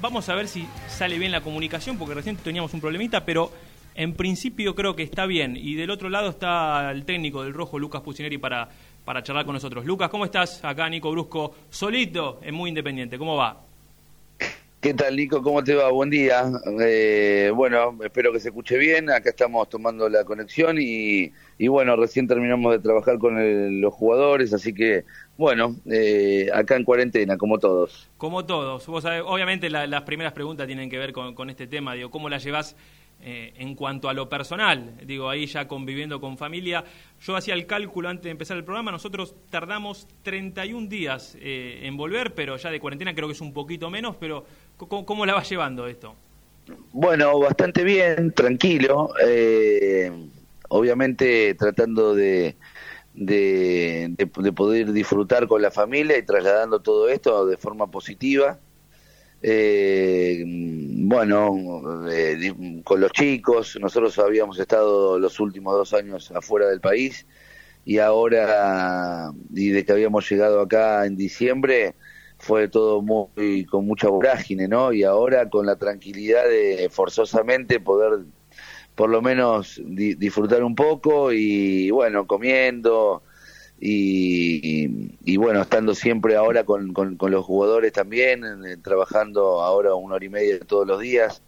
vamos a ver si sale bien la comunicación, porque recién teníamos un problemita, pero en principio creo que está bien. Y del otro lado está el técnico del Rojo, Lucas Pucineri, para, para charlar con nosotros. Lucas, ¿cómo estás? Acá Nico Brusco, solito, es muy independiente. ¿Cómo va? ¿Qué tal, Nico? ¿Cómo te va? Buen día. Eh, bueno, espero que se escuche bien. Acá estamos tomando la conexión y, bueno, recién terminamos de trabajar con los jugadores, así que, bueno, eh, acá en cuarentena, como todos. Como todos. Vos obviamente las primeras preguntas tienen que ver con, con este tema. Digo, ¿cómo la llevas eh, en cuanto a lo personal, digo, ahí ya conviviendo con familia, yo hacía el cálculo antes de empezar el programa, nosotros tardamos 31 días eh, en volver, pero ya de cuarentena creo que es un poquito menos, pero ¿cómo, la va llevando esto? Bueno, bastante bien, tranquilo, eh, obviamente tratando de poder disfrutar con la familia y trasladando todo esto de forma positiva. Eh, bueno, eh, con los chicos, nosotros habíamos estado los últimos dos años afuera del país y ahora, y de que habíamos llegado acá en diciembre, fue todo muy con mucha vorágine, ¿no? Y ahora con la tranquilidad de forzosamente poder por lo menos disfrutar un poco y bueno, comiendo, y, bueno, estando siempre ahora con, con, los jugadores también, trabajando ahora una hora y media todos los días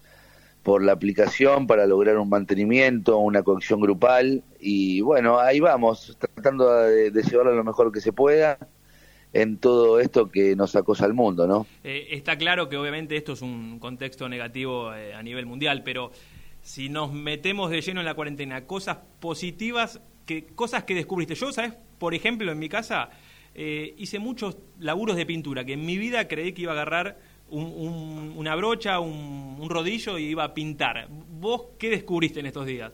por la aplicación para lograr un mantenimiento, una conexión grupal y bueno, ahí vamos, tratando de, llevarlo lo mejor que se pueda en todo esto que nos acosa al mundo, ¿no? Eh, está claro que obviamente esto es un contexto negativo eh, a nivel mundial, pero si nos metemos de lleno en la cuarentena, cosas positivas, que, cosas que descubriste. Yo, ¿sabes? Por ejemplo, en mi casa eh, hice muchos laburos de pintura, que en mi vida creí que iba a agarrar una brocha, un, rodillo y iba a pintar. ¿Vos qué descubriste en estos días?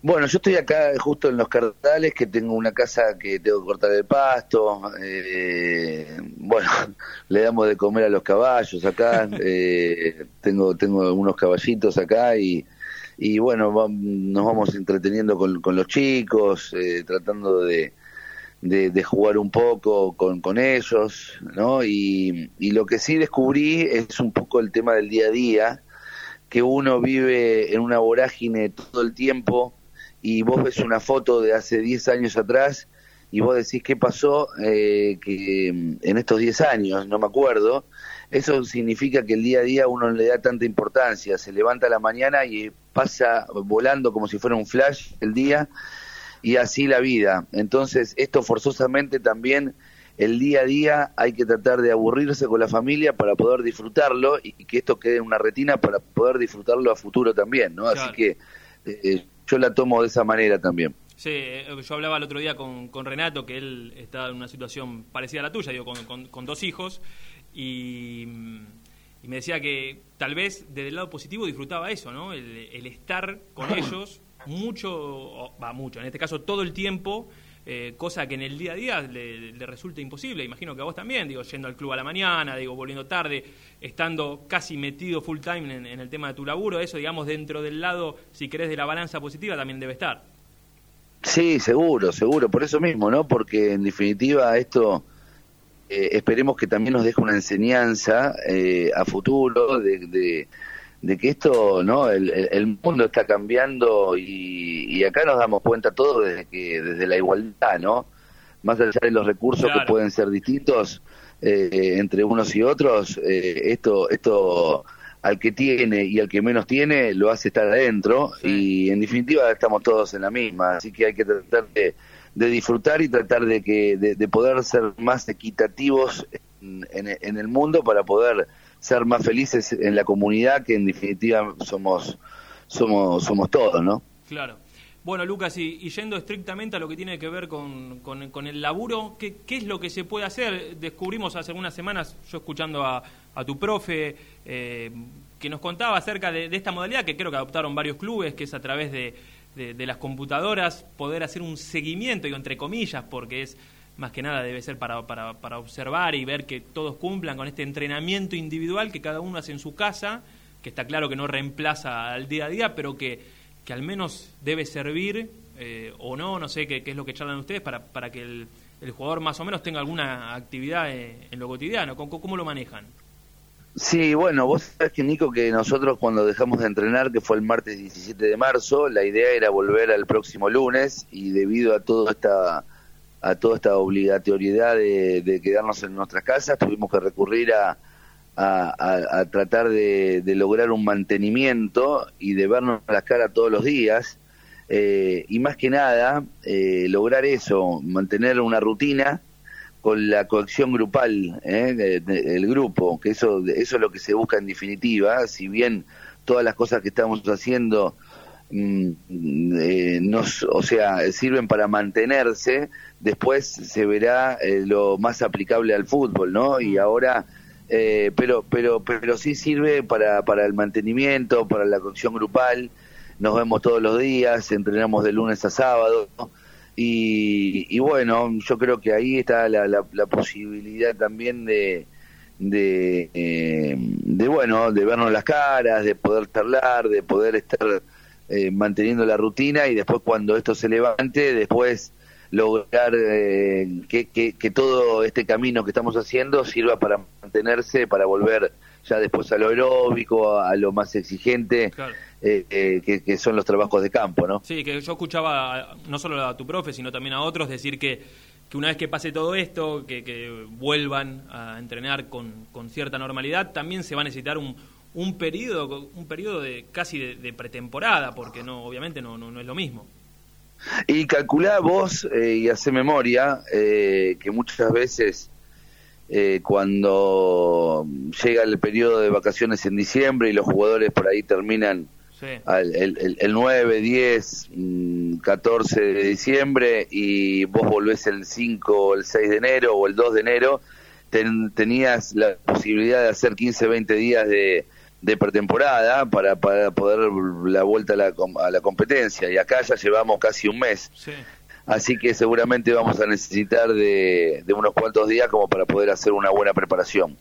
Bueno, yo estoy acá justo en los cartales, que tengo una casa que tengo que cortar el pasto. Eh, bueno, le damos de comer a los caballos acá. Eh, tengo tengo unos caballitos acá y y bueno, nos vamos entreteniendo con, con los chicos, eh, tratando de, de, jugar un poco con, con ellos, ¿no? Y, y lo que sí descubrí es un poco el tema del día a día, que uno vive en una vorágine todo el tiempo y vos ves una foto de hace 10 años atrás y vos decís qué pasó eh, que en estos 10 años, no me acuerdo, eso significa que el día a día uno no le da tanta importancia, se levanta la mañana y pasa volando como si fuera un flash el día y así la vida. Entonces, esto forzosamente también el día a día hay que tratar de aburrirse con la familia para poder disfrutarlo y que esto quede en una retina para poder disfrutarlo a futuro también, ¿no? Así que eh, yo la tomo de esa manera también. Sí, eh, yo hablaba el otro día con, con Renato, que él está en una situación parecida a la tuya, digo, con, con dos hijos, y, me decía que tal vez desde el lado positivo disfrutaba eso, ¿no? El, estar con ellos mucho, va mucho, en este caso todo el tiempo, eh, cosa que en el día a día le, resulta imposible. Imagino que a vos también, digo, yendo al club a la mañana, digo, volviendo tarde, estando casi metido full time en, en el tema de tu laburo, eso, digamos, dentro del lado, si querés, de la balanza positiva también debe estar. Sí, seguro, seguro, por eso mismo, ¿no? Porque en definitiva esto eh, esperemos que también nos deje una enseñanza eh, a futuro de, de, que esto, ¿no? El, mundo está cambiando y, acá nos damos cuenta todos desde que desde la igualdad, ¿no? Más allá de los recursos que pueden ser distintos eh, entre unos y otros, esto esto al que tiene y al que menos tiene lo hace estar adentro y en definitiva estamos todos en la misma, así que hay que tratar de de disfrutar y tratar de que de, poder ser más equitativos en, en, el mundo para poder ser más felices en la comunidad que en definitiva somos somos somos todos no claro. Bueno Lucas y, yendo estrictamente a lo que tiene que ver con, con, el laburo ¿qué, ¿qué, es lo que se puede hacer descubrimos hace unas semanas yo escuchando a, a tu profe eh, que nos contaba acerca de esta modalidad que creo que adoptaron varios clubes que es a través de de, las computadoras, poder hacer un seguimiento, digo, entre comillas, porque es más que nada debe ser para, para, para observar y ver que todos cumplan con este entrenamiento individual que cada uno hace en su casa, que está claro que no reemplaza al día a día, pero que, que al menos debe servir, eh, o no, no sé qué, qué, es lo que charlan ustedes, para, para que el, el jugador más o menos tenga alguna actividad eh, en lo cotidiano. ¿Cómo, cómo lo manejan? Sí, bueno, vos sabés que Nico, que nosotros cuando dejamos de entrenar, que fue el martes 17 de marzo, la idea era volver al próximo lunes y debido a toda esta a toda esta obligatoriedad de, quedarnos en nuestras casas, tuvimos que recurrir a, a, tratar de, lograr un mantenimiento y de vernos las caras todos los días. Eh, y más que nada, eh, lograr eso, mantener una rutina con la cohesión grupal, ¿eh? el grupo, que eso, eso es lo que se busca en definitiva, si bien todas las cosas que estamos haciendo mm, eh, nos, o sea, sirven para mantenerse, después se verá eh, lo más aplicable al fútbol, ¿no? Y ahora, eh, pero, pero, pero sí sirve para, para el mantenimiento, para la cohesión grupal, nos vemos todos los días, entrenamos de lunes a sábado, ¿no? Y, bueno, yo creo que ahí está la, la, posibilidad también de, de, eh, de, bueno, de vernos las caras, de poder charlar, de poder estar eh, manteniendo la rutina y después cuando esto se levante, después lograr eh, que, que, todo este camino que estamos haciendo sirva para mantenerse, para volver ya después a lo aeróbico, a, lo más exigente. Eh, eh, que, son los trabajos de campo, ¿no? Sí, que yo escuchaba no solo a tu profe, sino también a otros decir que, que una vez que pase todo esto, que, vuelvan a entrenar con, con, cierta normalidad, también se va a necesitar un, un periodo, un periodo de casi de, pretemporada, porque no, obviamente no, no, es lo mismo. Y calculá vos eh, y hace memoria que muchas veces cuando llega el periodo de vacaciones en diciembre y los jugadores por ahí terminan el, el, 9, 10, 14 de diciembre y vos volvés el 5 el 6 de enero o el 2 de enero, tenías la posibilidad de hacer 15, 20 días de, de pretemporada para, para poder la vuelta a la, a la competencia y acá ya llevamos casi un mes. Así que seguramente vamos a necesitar de, de unos cuantos días como para poder hacer una buena preparación.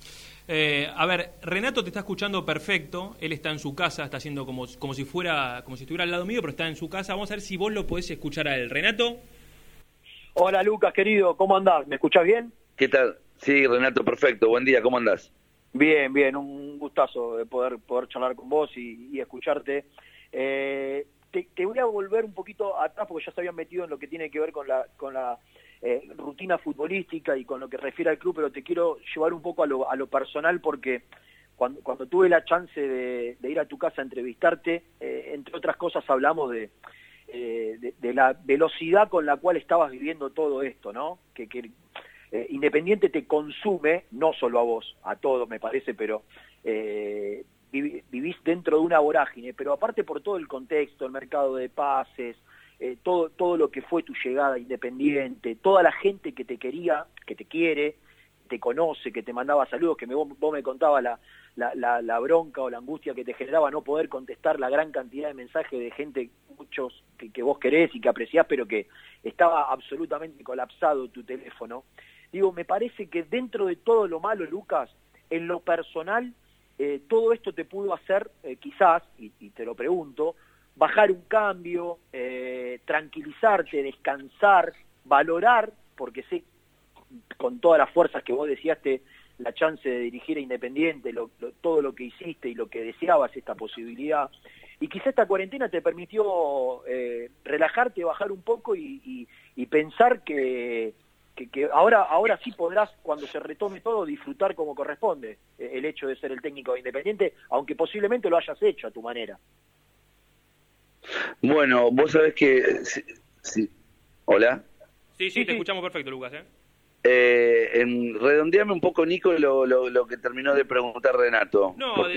Eh, a ver, Renato te está escuchando perfecto. Él está en su casa, está haciendo como, como si fuera, como si estuviera al lado mío, pero está en su casa. Vamos a ver si vos lo podés escuchar a él. Renato. Hola Lucas, querido, ¿cómo andás? ¿Me escuchás bien? ¿Qué tal? Sí, Renato, perfecto. Buen día, ¿cómo andás? Bien, bien, un gustazo de poder, poder charlar con vos y, escucharte. Eh, te, te, voy a volver un poquito atrás porque ya se habían metido en lo que tiene que ver con la, con la eh, rutina futbolística y con lo que refiere al club, pero te quiero llevar un poco a lo, a lo personal porque cuando, cuando tuve la chance de, ir a tu casa a entrevistarte, eh, entre otras cosas hablamos de, eh, de, la velocidad con la cual estabas viviendo todo esto, ¿no? Que, que Independiente te consume, no solo a vos, a todos me parece, pero vivís dentro de una vorágine, pero aparte por todo el contexto, el mercado de pases, eh, todo, todo lo que fue tu llegada independiente, toda la gente que te quería, que te quiere, te conoce, que te mandaba saludos, que me, vos, me contabas la, la, la, bronca o la angustia que te generaba no poder contestar la gran cantidad de mensajes de gente, muchos que, que vos querés y que apreciás, pero que estaba absolutamente colapsado tu teléfono. Digo, me parece que dentro de todo lo malo, Lucas, en lo personal, eh, todo esto te pudo hacer, eh, quizás, y, y, te lo pregunto, bajar un cambio, eh, tranquilizarte, descansar, valorar, porque sé con todas las fuerzas que vos deseaste la chance de dirigir a Independiente, todo lo que hiciste y lo que deseabas, esta posibilidad. Y quizá esta cuarentena te permitió eh, relajarte, bajar un poco y, pensar que, que, ahora, ahora sí podrás, cuando se retome todo, disfrutar como corresponde eh, el hecho de ser el técnico de Independiente, aunque posiblemente lo hayas hecho a tu manera. Bueno, vos sabés que... Sí, ¿Hola? Sí, sí, te escuchamos perfecto, Lucas. ¿eh? Eh, en, redondeame un poco, Nico, lo, lo, que terminó de preguntar Renato. No,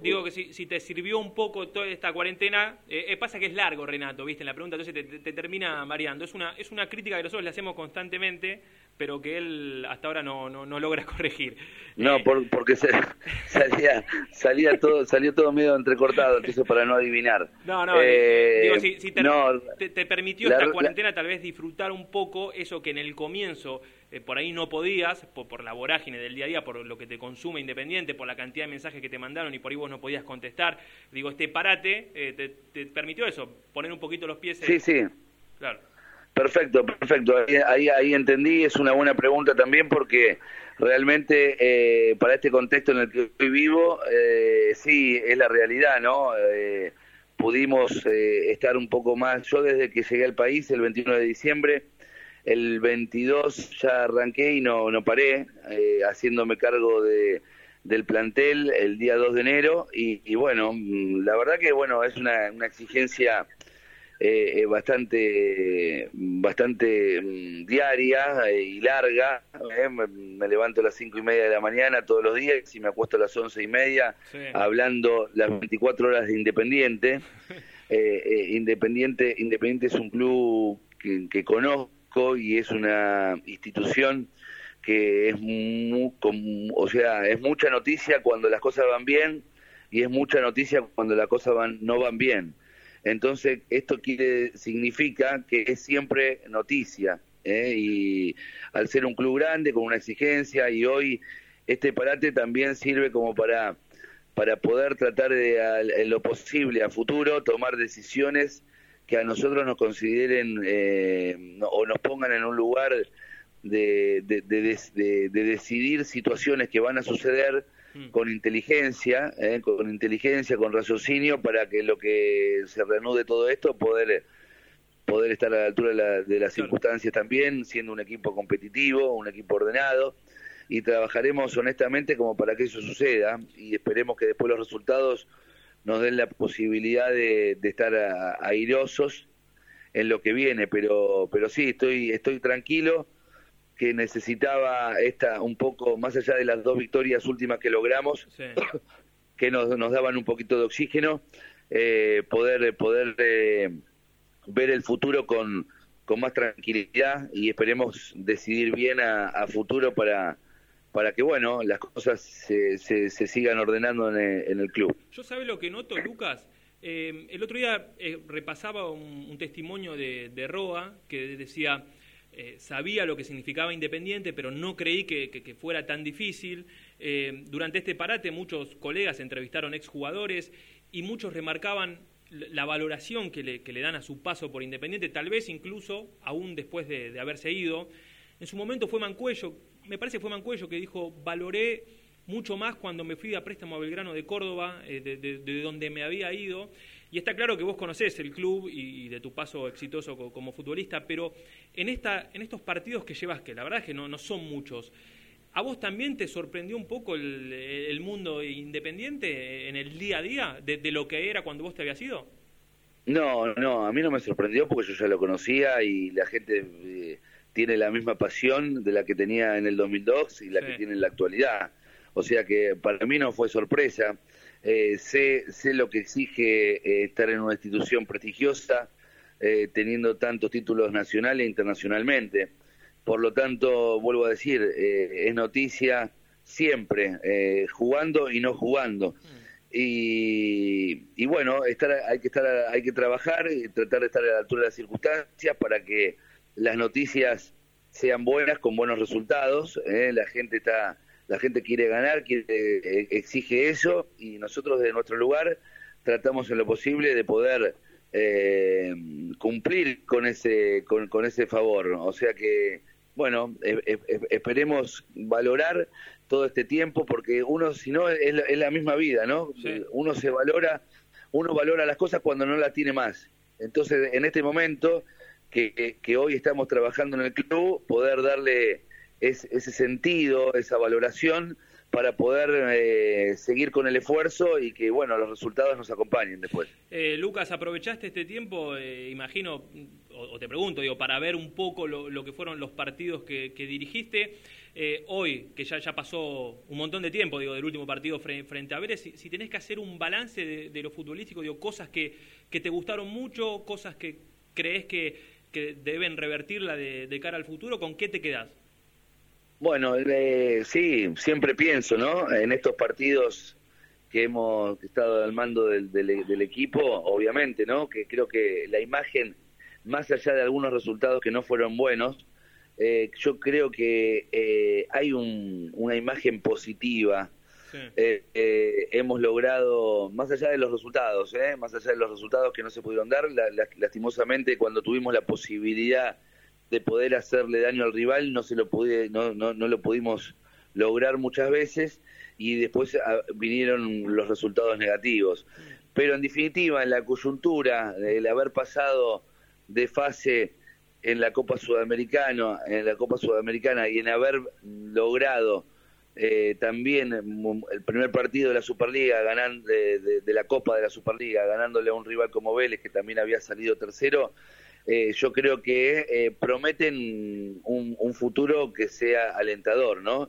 digo, que si, si, te sirvió un poco toda esta cuarentena, eh, eh, pasa que es largo, Renato, viste, en la pregunta, entonces te, termina mareando. Es una, es una crítica que nosotros le hacemos constantemente, pero que él hasta ahora no, no, logra corregir. No, porque salía, salía todo, salió todo medio entrecortado, entonces para no adivinar. No, no, digo, si, te, permitió esta cuarentena tal vez disfrutar un poco eso que en el comienzo eh, por ahí no podías, por, la vorágine del día a día, por lo que te consume Independiente, por la cantidad de mensajes que te mandaron y por ahí vos no podías contestar. Digo, este parate eh, te, permitió eso, poner un poquito los pies. Sí, sí. Claro. Perfecto, perfecto. Ahí, ahí, entendí, es una buena pregunta también porque realmente eh, para este contexto en el que estoy vivo, eh, sí, es la realidad, ¿no? Eh, pudimos eh, estar un poco más, yo desde que llegué al país el 21 de diciembre, el 22 ya arranqué y no, no paré, haciéndome cargo de, del plantel el día 2 de enero y, y bueno, mm, la verdad que bueno, es una, una exigencia eh, bastante bastante mm, diaria eh, y larga. Eh, me, levanto a las cinco y media de la mañana todos los días y me acuesto a las once y media hablando las 24 horas de Independiente. Independiente Independiente es un club que, conozco y es una institución que es o sea es mucha noticia cuando las cosas van bien y es mucha noticia cuando las cosas van no van bien entonces, esto quiere, significa que es siempre noticia. ¿eh? Y al ser un club grande, con una exigencia, y hoy este parate también sirve como para, para poder tratar de, en lo posible a futuro, tomar decisiones que a nosotros nos consideren eh, o nos pongan en un lugar de, de, de, de decidir situaciones que van a suceder Mm. con inteligencia, eh, con inteligencia, con raciocinio, para que lo que se reanude todo esto, poder poder estar a la altura de, las circunstancias también, siendo un equipo competitivo, un equipo ordenado, y trabajaremos honestamente como para que eso suceda, y esperemos que después los resultados nos den la posibilidad de, estar airosos en lo que viene, pero, pero sí, estoy, estoy tranquilo, que necesitaba esta un poco, más allá de las dos victorias últimas que logramos, que nos, nos daban un poquito de oxígeno, eh, poder, poder eh, ver el futuro con, con más tranquilidad y esperemos decidir bien a, futuro para, para que bueno las cosas se, sigan ordenando en el, club. Yo sabe lo que noto, Lucas. Eh, el otro día repasaba un, testimonio de, Roa que decía eh, sabía lo que significaba Independiente, pero no creí que, fuera tan difícil. Eh, durante este parate muchos colegas entrevistaron exjugadores y muchos remarcaban la valoración que le, dan a su paso por Independiente, tal vez incluso aún después de, haberse ido. En su momento fue Mancuello, me parece que fue Mancuello que dijo, valoré mucho más cuando me fui a préstamo a Belgrano de Córdoba, eh, de donde me había ido. Y está claro que vos conocés el club y, de tu paso exitoso como, futbolista, pero en, esta, en estos partidos que llevas, que la verdad es que no, no son muchos, ¿a vos también te sorprendió un poco el, mundo independiente en el día a día de, lo que era cuando vos te habías ido? No, no, a mí no me sorprendió porque yo ya lo conocía y la gente eh, tiene la misma pasión de la que tenía en el 2002 y la que tiene en la actualidad. O sea que para mí no fue sorpresa. Eh, sé, sé lo que exige eh, estar en una institución prestigiosa, eh, teniendo tantos títulos nacionales e internacionalmente. Por lo tanto, vuelvo a decir, es noticia siempre, jugando y no jugando. Y, y, bueno, estar, hay que estar, hay que trabajar y tratar de estar a la altura de las circunstancias para que las noticias sean buenas con buenos resultados. La gente está la gente quiere ganar, quiere, eh, exige eso y nosotros de nuestro lugar tratamos en lo posible de poder eh, cumplir con ese con, ese favor. O sea que, bueno, esperemos valorar todo este tiempo porque uno, si no, es la, misma vida, ¿no? Uno se valora, uno valora las cosas cuando no las tiene más. Entonces, en este momento que, que hoy estamos trabajando en el club, poder darle es, ese sentido, esa valoración para poder eh, seguir con el esfuerzo y que bueno los resultados nos acompañen después. Eh, Lucas, aprovechaste este tiempo, eh, imagino, o, te pregunto, digo, para ver un poco lo, que fueron los partidos que, dirigiste. hoy, que ya, ya pasó un montón de tiempo, digo, del último partido frente, a Vélez, si, tenés que hacer un balance de, lo futbolístico, digo, cosas que, que te gustaron mucho, cosas que crees que, que deben revertirla de, de cara al futuro, ¿con qué te quedás? Bueno, eh, sí, siempre pienso, ¿no? En estos partidos que hemos estado al mando del, del, equipo, obviamente, ¿no? Que creo que la imagen, más allá de algunos resultados que no fueron buenos, eh, yo creo que eh, hay un, una imagen positiva eh, hemos logrado, más allá de los resultados, más allá de los resultados que no se pudieron dar, lastimosamente cuando tuvimos la posibilidad de poder hacerle daño al rival no se lo pude, no, no, no lo pudimos lograr muchas veces y después ah, vinieron los resultados negativos. Pero en definitiva, en la coyuntura, el haber pasado de fase en la Copa Sudamericana, en la Copa Sudamericana y en haber logrado eh, también el primer partido de la Superliga, ganando, de, la Copa de la Superliga, ganándole a un rival como Vélez, que también había salido tercero, eh, yo creo que eh, prometen un, futuro que sea alentador, ¿no?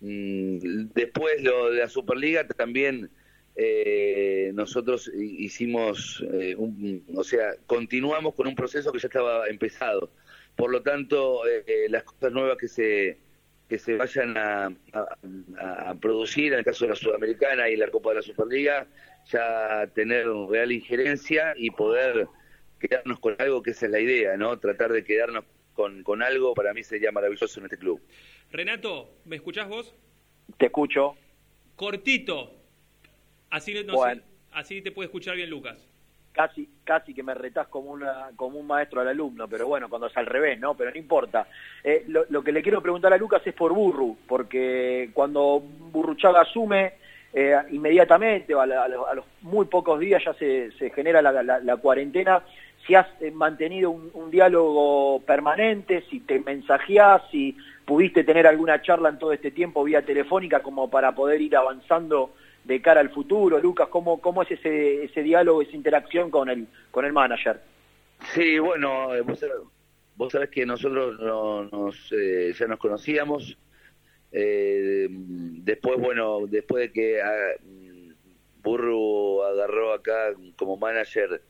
Mm, después de la Superliga también eh, nosotros hicimos, eh, un, o sea, continuamos con un proceso que ya estaba empezado. Por lo tanto, eh, las cosas nuevas que se que se vayan a, a, producir, en el caso de la Sudamericana y la Copa de la Superliga, ya tener real injerencia y poder quedarnos con algo que esa es la idea, ¿no? Tratar de quedarnos con, con algo, para mí sería maravilloso en este club. Renato, ¿me escuchás vos? Te escucho. Cortito. Así, así te puede escuchar bien Lucas. Casi, casi que me retás como, una, como un maestro al alumno, pero bueno, cuando es al revés, ¿no? Pero no importa. Eh, lo, que le quiero preguntar a Lucas es por Burru, porque cuando Burruchaga asume, eh, inmediatamente, a, a, los muy pocos días ya se, se genera la, la, cuarentena, si has eh, mantenido un, un, diálogo permanente, si te mensajeás, si pudiste tener alguna charla en todo este tiempo vía telefónica como para poder ir avanzando de cara al futuro, Lucas, ¿cómo, cómo es ese, ese diálogo, esa interacción con el, con el manager? Sí, bueno, eh, vos, sabés que nosotros nos, eh, ya nos conocíamos, eh, después, bueno, después de que ah, Burro agarró acá como manager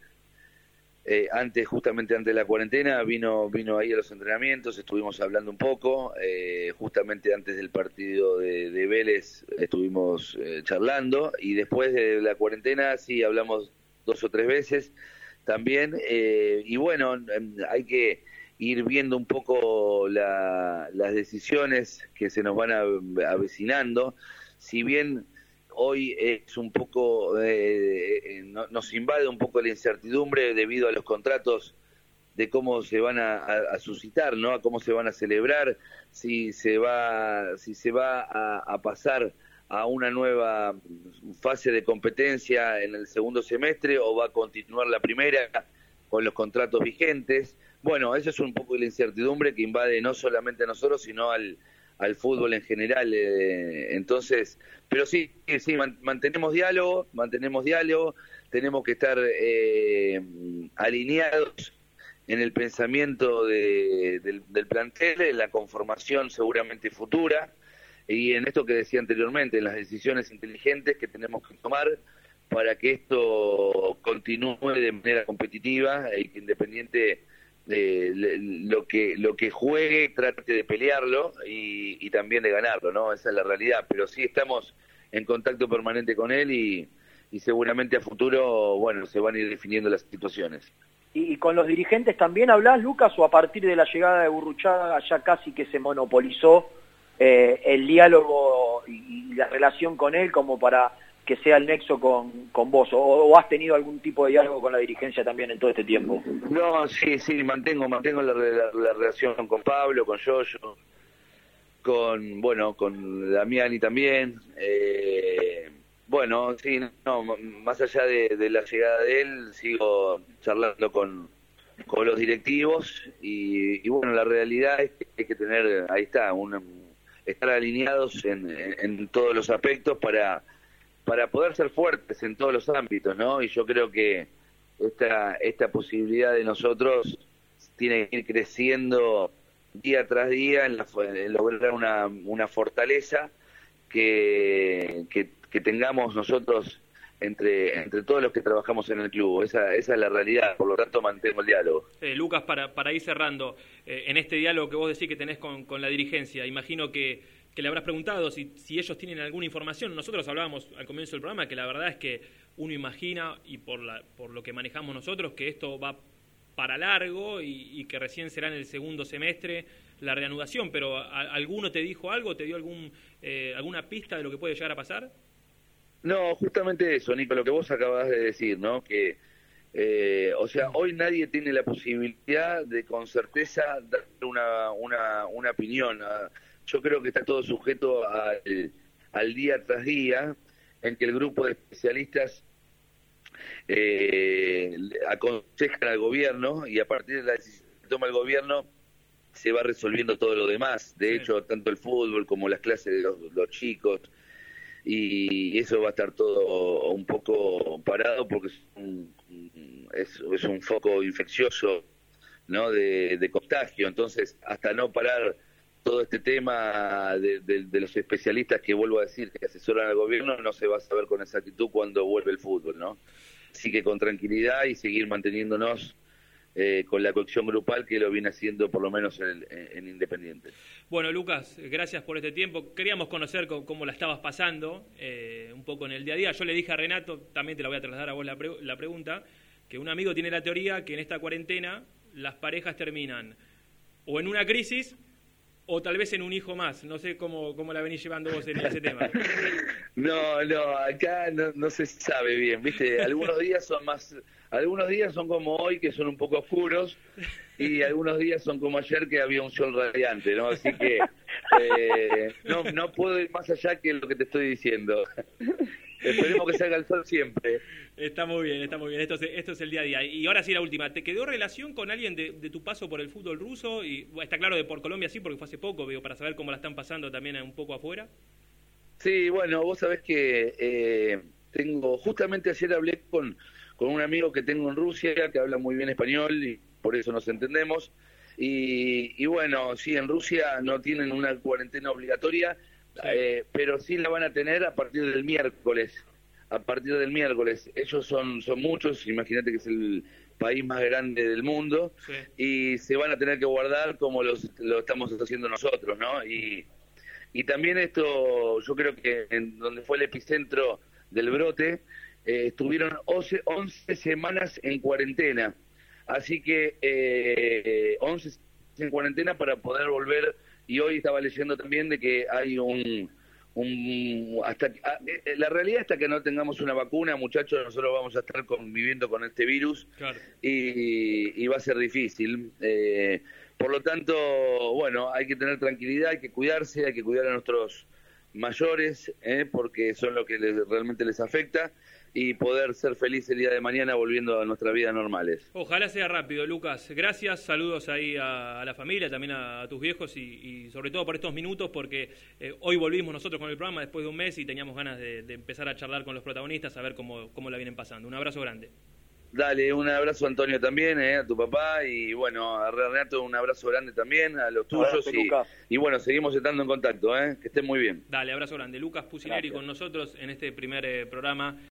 eh, antes, justamente antes de la cuarentena, vino, vino ahí a los entrenamientos, estuvimos hablando un poco, eh, justamente antes del partido de, Vélez estuvimos eh, charlando y después de la cuarentena sí hablamos dos o tres veces también y bueno, hay que ir viendo un poco las decisiones que se nos van avecinando, si bien hoy es un poco, eh, eh, nos invade un poco la incertidumbre debido a los contratos de cómo se van a, suscitar, ¿no? A cómo se van a celebrar, si se va, si se va a, pasar a una nueva fase de competencia en el segundo semestre o va a continuar la primera con los contratos vigentes. Bueno, eso es un poco la incertidumbre que invade no solamente a nosotros, sino al, al fútbol en general. Eh, entonces, pero sí, sí, mantenemos diálogo, mantenemos diálogo, tenemos que estar eh, alineados en el pensamiento del, plantel, en la conformación seguramente futura y en esto que decía anteriormente, en las decisiones inteligentes que tenemos que tomar para que esto continúe de manera competitiva y que Lo que lo que juegue trate de pelearlo y, también de ganarlo no esa es la realidad. Pero sí estamos en contacto permanente con él y, seguramente a futuro bueno se van a ir definiendo las situaciones. Y, con los dirigentes también hablas Lucas o a partir de la llegada de Burruchaga ya casi que se monopolizó eh, el diálogo y la relación con él como para que sea el nexo con, con vos? O, has tenido algún tipo de diálogo con la dirigencia también en todo este tiempo? No, sí, sí, mantengo, mantengo la, relación con Pablo, con Yoyo, con, bueno, con Damiani también. Eh, bueno, sí, no, más allá de, la llegada de él, sigo charlando con, con los directivos y, bueno, la realidad es que hay que tener, ahí está, un, estar alineados en, en todos los aspectos para para poder ser fuertes en todos los ámbitos, ¿no? Y yo creo que esta, esta posibilidad de nosotros tiene que ir creciendo día tras día en, lograr una, una fortaleza que, que, tengamos nosotros entre, entre todos los que trabajamos en el club. Esa, esa es la realidad, por lo tanto mantengo el diálogo. Lucas, para, para ir cerrando, eh, en este diálogo que vos decís que tenés con, con la dirigencia, imagino que que le habrás preguntado si, si ellos tienen alguna información. Nosotros hablábamos al comienzo del programa que la verdad es que uno imagina, y por, la, por lo que manejamos nosotros, que esto va para largo y, que recién será en el segundo semestre la reanudación, pero ¿alguno te dijo algo, te dio algún eh, alguna pista de lo que puede llegar a pasar? No, justamente eso, Nico, lo que vos acabas de decir, ¿no? Que, eh, o sea, hoy nadie tiene la posibilidad de con certeza dar una, una, una opinión. Ah, yo creo que está todo sujeto al, al día tras día en que el grupo de especialistas eh, aconsejan al gobierno y a partir de la decisión que toma el gobierno se va resolviendo todo lo demás. De hecho, tanto el fútbol como las clases de los, chicos y eso va a estar todo un poco parado porque es un, es, un foco infeccioso no de, de, contagio. Entonces hasta no parar todo este tema de, de, los especialistas que vuelvo a decir que asesoran al gobierno no se va a saber con exactitud cuando vuelve el fútbol no así que con tranquilidad y seguir manteniéndonos eh, con la colección grupal que lo viene haciendo por lo menos en, Independiente. Bueno, Lucas, gracias por este tiempo. Queríamos conocer cómo, la estabas pasando eh, un poco en el día a día. Yo le dije a Renato, también te la voy a trasladar a vos la, la pregunta, que un amigo tiene la teoría que en esta cuarentena las parejas terminan o en una crisis o tal vez en un hijo más. No sé cómo, cómo la venís llevando vos en ese tema. No, no, acá no, no, se sabe bien, ¿viste? Algunos días son más, algunos días son como hoy, que son un poco oscuros, y algunos días son como ayer, que había un sol radiante, ¿no? Así que eh, no, no puedo ir más allá que lo que te estoy diciendo. Esperemos que salga el sol siempre. Está muy bien, está muy bien. Esto es, esto es el día a día. Y ahora sí la última. ¿Te quedó relación con alguien de, tu paso por el fútbol ruso? Y está claro de por Colombia sí, porque fue hace poco, veo, para saber cómo la están pasando también un poco afuera. Sí, bueno, vos sabés que eh, tengo, justamente ayer hablé con, con un amigo que tengo en Rusia que habla muy bien español y por eso nos entendemos. Y, y bueno, sí, en Rusia no tienen una cuarentena obligatoria, eh, pero sí la van a tener a partir del miércoles. A partir del miércoles. Ellos son, son muchos, imagínate que es el país más grande del mundo, y se van a tener que guardar como los, lo estamos haciendo nosotros, ¿no? Y, y también esto, yo creo que en donde fue el epicentro del brote, eh, estuvieron 11, 11, semanas en cuarentena. Así que eh, 11 en cuarentena para poder volver y hoy estaba leyendo también de que hay un, un hasta ah, eh, eh, la realidad hasta que no tengamos una vacuna muchachos nosotros vamos a estar conviviendo con este virus y, va a ser difícil eh, por lo tanto bueno hay que tener tranquilidad hay que cuidarse hay que cuidar a nuestros mayores porque son lo que realmente les afecta y poder ser feliz el día de mañana volviendo a nuestras vidas normales. Ojalá sea rápido, Lucas. Gracias, saludos ahí a, la familia, también a, tus viejos y, sobre todo por estos minutos porque eh, hoy volvimos nosotros con el programa después de un mes y teníamos ganas de, empezar a charlar con los protagonistas, a ver cómo, cómo la vienen pasando. Un abrazo grande. Dale, un abrazo Antonio también, eh, a tu papá y bueno, a Renato un abrazo grande también, a los tuyos y, y, bueno, seguimos estando en contacto, eh, que estén muy bien. Dale, abrazo grande. Lucas Pusineri con nosotros en este primer eh, programa.